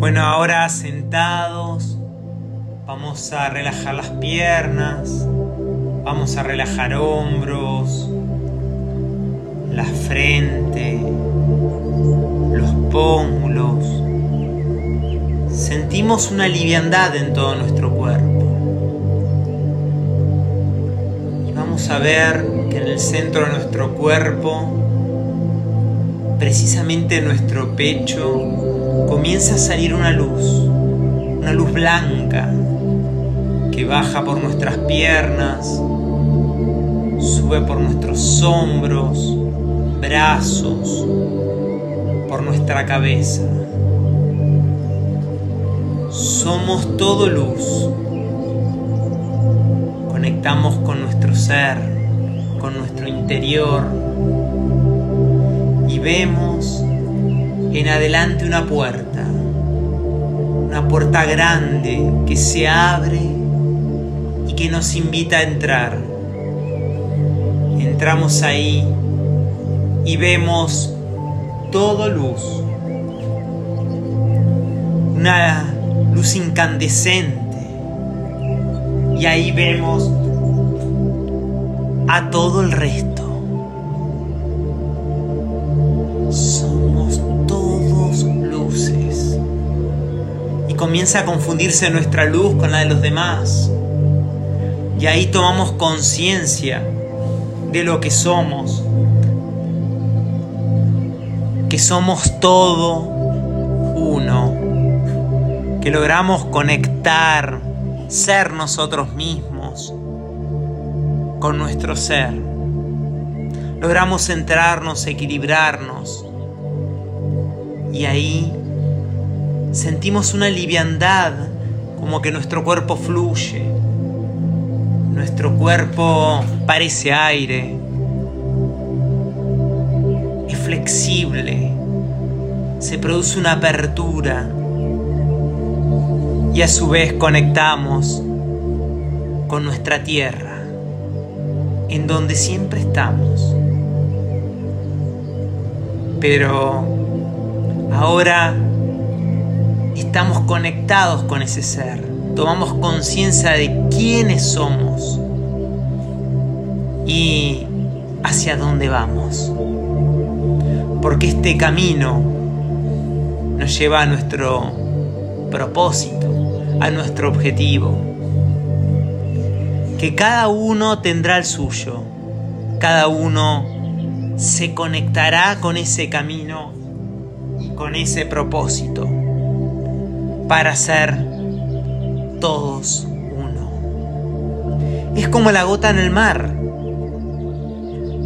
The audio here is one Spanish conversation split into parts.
Bueno, ahora sentados, vamos a relajar las piernas, vamos a relajar hombros, la frente, los pómulos. Sentimos una liviandad en todo nuestro cuerpo. Y vamos a ver que en el centro de nuestro cuerpo, precisamente en nuestro pecho, comienza a salir una luz, una luz blanca que baja por nuestras piernas, sube por nuestros hombros, brazos, por nuestra cabeza. Somos todo luz. Conectamos con nuestro ser, con nuestro interior y vemos en adelante una puerta, una puerta grande que se abre y que nos invita a entrar. Entramos ahí y vemos todo luz, una luz incandescente. Y ahí vemos a todo el resto. Comienza a confundirse nuestra luz con la de los demás. Y ahí tomamos conciencia de lo que somos. Que somos todo uno. Que logramos conectar, ser nosotros mismos con nuestro ser. Logramos centrarnos, equilibrarnos. Y ahí sentimos una liviandad, como que nuestro cuerpo fluye, nuestro cuerpo parece aire, es flexible, se produce una apertura. Y a su vez conectamos con nuestra tierra, en donde siempre estamos. Pero ahora estamos conectados con ese ser, tomamos conciencia de quiénes somos y hacia dónde vamos. Porque este camino nos lleva a nuestro propósito, a nuestro objetivo. Que cada uno tendrá el suyo, cada uno se conectará con ese camino y con ese propósito para ser todos uno. Es como la gota en el mar.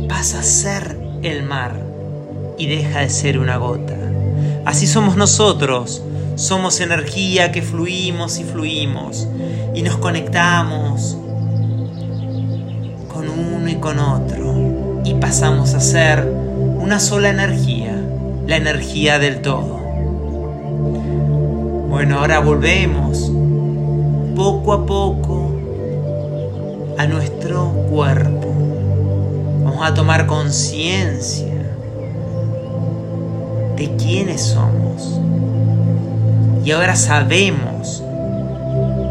Pasa a ser el mar y deja de ser una gota. Así somos nosotros. Somos energía que fluimos y fluimos y nos conectamos con uno y con otro y pasamos a ser una sola energía, la energía del todo. Bueno, ahora volvemos poco a poco a nuestro cuerpo. Vamos a tomar conciencia de quiénes somos. Y ahora sabemos,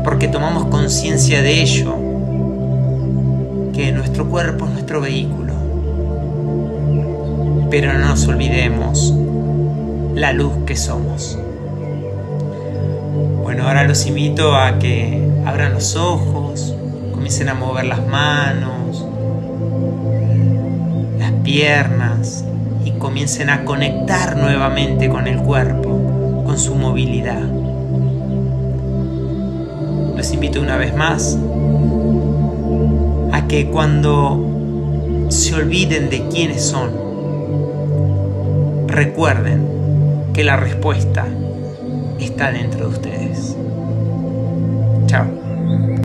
porque tomamos conciencia de ello, que nuestro cuerpo es nuestro vehículo. Pero no nos olvidemos la luz que somos. Los invito a que abran los ojos, comiencen a mover las manos, las piernas y comiencen a conectar nuevamente con el cuerpo, con su movilidad. Los invito una vez más a que cuando se olviden de quiénes son, recuerden que la respuesta está dentro de ustedes.